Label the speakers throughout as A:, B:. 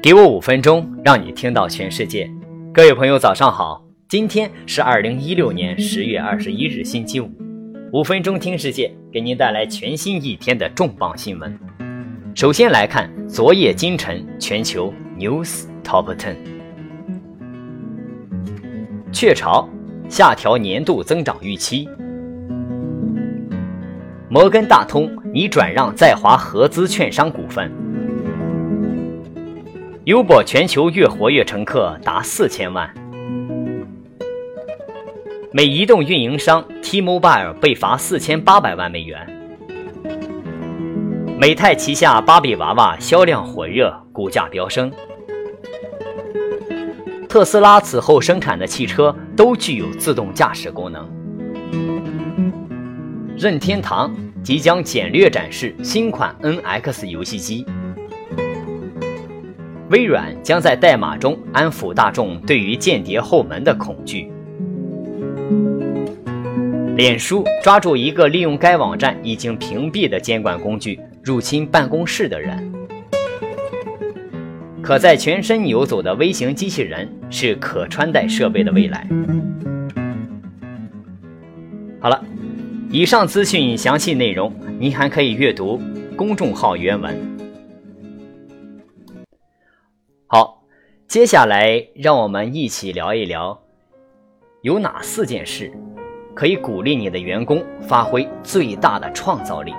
A: 给我五分钟，让你听到全世界。各位朋友，早上好！今天是二零一六年十月二十一日，星期五。五分钟听世界，给您带来全新一天的重磅新闻。首先来看昨夜今晨全球 news top ten。雀巢下调年度增长预期。摩根大通拟转让在华合资券商股份。Uber 全球月活跃乘客达四千万。美移动运营商 T-Mobile 被罚四千八百万美元。美泰旗下芭比娃娃销量火热，股价飙升。特斯拉此后生产的汽车都具有自动驾驶功能。任天堂即将简略展示新款 NX 游戏机。微软将在代码中安抚大众对于间谍后门的恐惧。脸书抓住一个利用该网站已经屏蔽的监管工具入侵办公室的人。可在全身游走的微型机器人是可穿戴设备的未来。好了，以上资讯详细内容您还可以阅读公众号原文。接下来让我们一起聊一聊，有哪四件事可以鼓励你的员工发挥最大的创造力？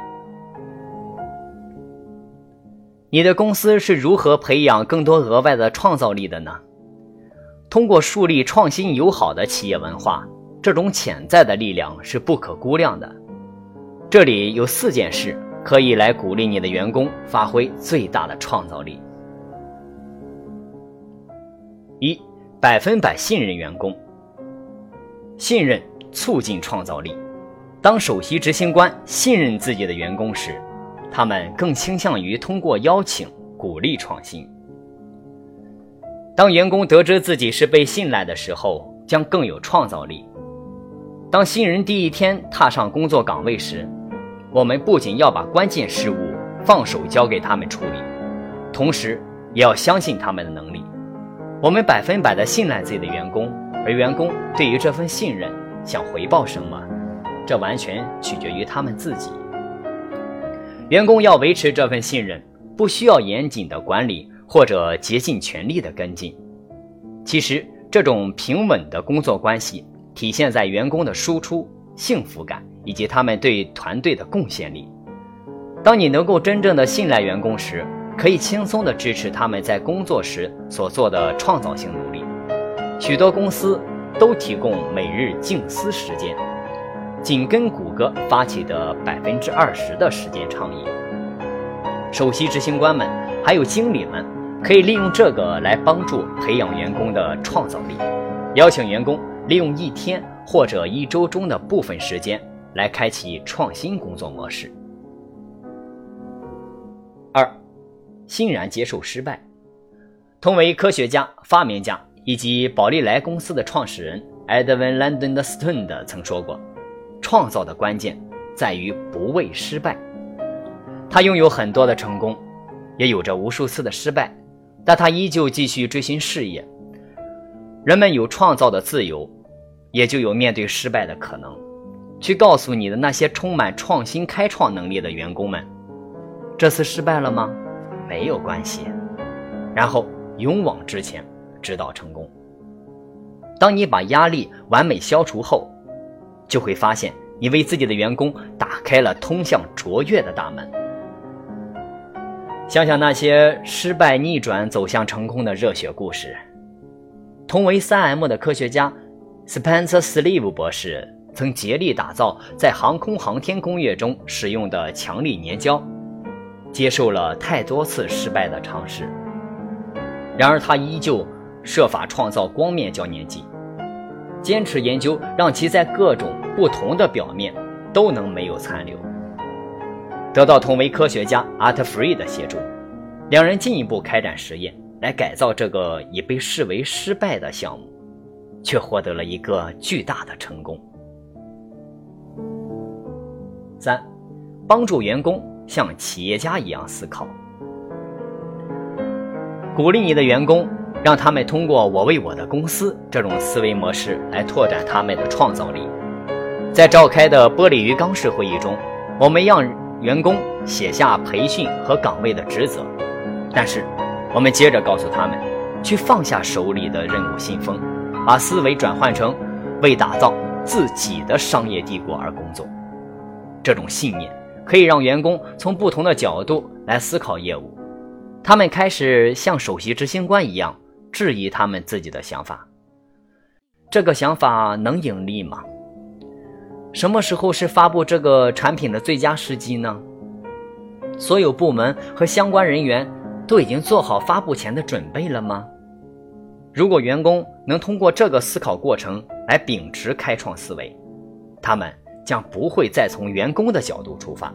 A: 你的公司是如何培养更多额外的创造力的呢？通过树立创新友好的企业文化，这种潜在的力量是不可估量的。这里有四件事可以来鼓励你的员工发挥最大的创造力。一百分百信任员工，信任促进创造力。当首席执行官信任自己的员工时，他们更倾向于通过邀请鼓励创新。当员工得知自己是被信赖的时候，将更有创造力。当新人第一天踏上工作岗位时，我们不仅要把关键事务放手交给他们处理，同时也要相信他们的能力。我们百分百的信赖自己的员工，而员工对于这份信任想回报什么，这完全取决于他们自己。员工要维持这份信任，不需要严谨的管理或者竭尽全力的跟进。其实，这种平稳的工作关系体现在员工的输出、幸福感以及他们对团队的贡献力。当你能够真正的信赖员工时，可以轻松地支持他们在工作时所做的创造性努力。许多公司都提供每日静思时间，紧跟谷歌发起的百分之二十的时间倡议。首席执行官们还有经理们可以利用这个来帮助培养员工的创造力，邀请员工利用一天或者一周中的部分时间来开启创新工作模式。二。欣然接受失败。同为科学家、发明家以及宝丽来公司的创始人 Edwin Landon Stone 曾说过：“创造的关键在于不畏失败。”他拥有很多的成功，也有着无数次的失败，但他依旧继续追寻事业。人们有创造的自由，也就有面对失败的可能。去告诉你的那些充满创新、开创能力的员工们：“这次失败了吗？”没有关系，然后勇往直前，直到成功。当你把压力完美消除后，就会发现你为自己的员工打开了通向卓越的大门。想想那些失败逆转走向成功的热血故事。同为 3M 的科学家 Spencer Sleeve 博士曾竭力打造在航空航天工业中使用的强力粘胶。接受了太多次失败的尝试，然而他依旧设法创造光面胶粘剂，坚持研究让其在各种不同的表面都能没有残留。得到同为科学家 Art Free 的协助，两人进一步开展实验，来改造这个已被视为失败的项目，却获得了一个巨大的成功。三，帮助员工。像企业家一样思考。鼓励你的员工，让他们通过“我为我的公司”这种思维模式来拓展他们的创造力。在召开的玻璃鱼缸式会议中，我们让员工写下培训和岗位的职责，但是我们接着告诉他们，去放下手里的任务信封，把思维转换成为打造自己的商业帝国而工作。这种信念可以让员工从不同的角度来思考业务，他们开始像首席执行官一样质疑他们自己的想法。这个想法能盈利吗？什么时候是发布这个产品的最佳时机呢？所有部门和相关人员都已经做好发布前的准备了吗？如果员工能通过这个思考过程来秉持开创思维，他们将不会再从员工的角度出发，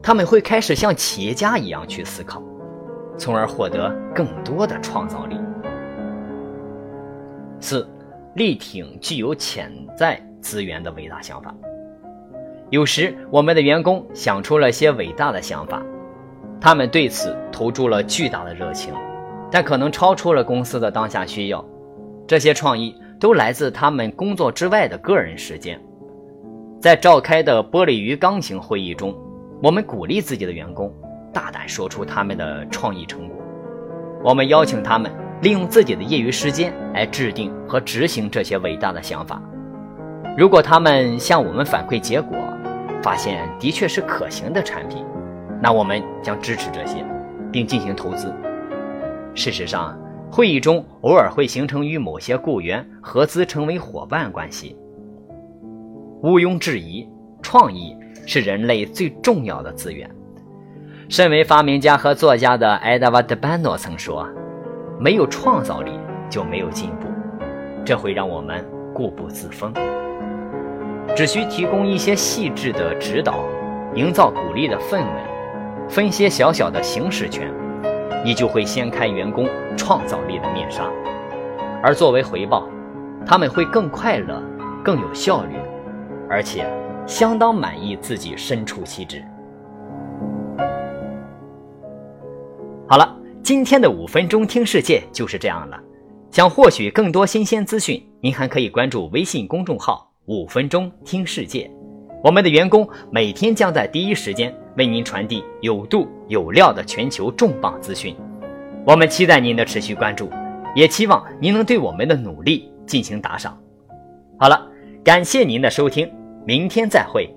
A: 他们会开始像企业家一样去思考，从而获得更多的创造力。四，力挺具有潜在。资源的伟大想法，有时我们的员工想出了些伟大的想法，他们对此投注了巨大的热情，但可能超出了公司的当下需要。这些创意都来自他们工作之外的个人时间。在召开的玻璃鱼缸型会议中，我们鼓励自己的员工大胆说出他们的创意成果。我们邀请他们利用自己的业余时间来制定和执行这些伟大的想法。如果他们向我们反馈结果，发现的确是可行的产品，那我们将支持这些，并进行投资。事实上，会议中偶尔会形成与某些雇员合资成为伙伴关系。毋庸置疑，创意是人类最重要的资源。身为发明家和作家的埃达瓦德班诺曾说：“没有创造力就没有进步，这会让我们固步自封。”只需提供一些细致的指导，营造鼓励的氛围，分些小小的行使权，你就会掀开员工创造力的面纱。而作为回报，他们会更快乐、更有效率，而且相当满意自己身处其职。好了，今天的五分钟听世界就是这样了。想获取更多新鲜资讯，您还可以关注微信公众号。五分钟听世界，我们的员工每天将在第一时间为您传递有度有料的全球重磅资讯。我们期待您的持续关注，也期望您能对我们的努力进行打赏。好了，感谢您的收听，明天再会。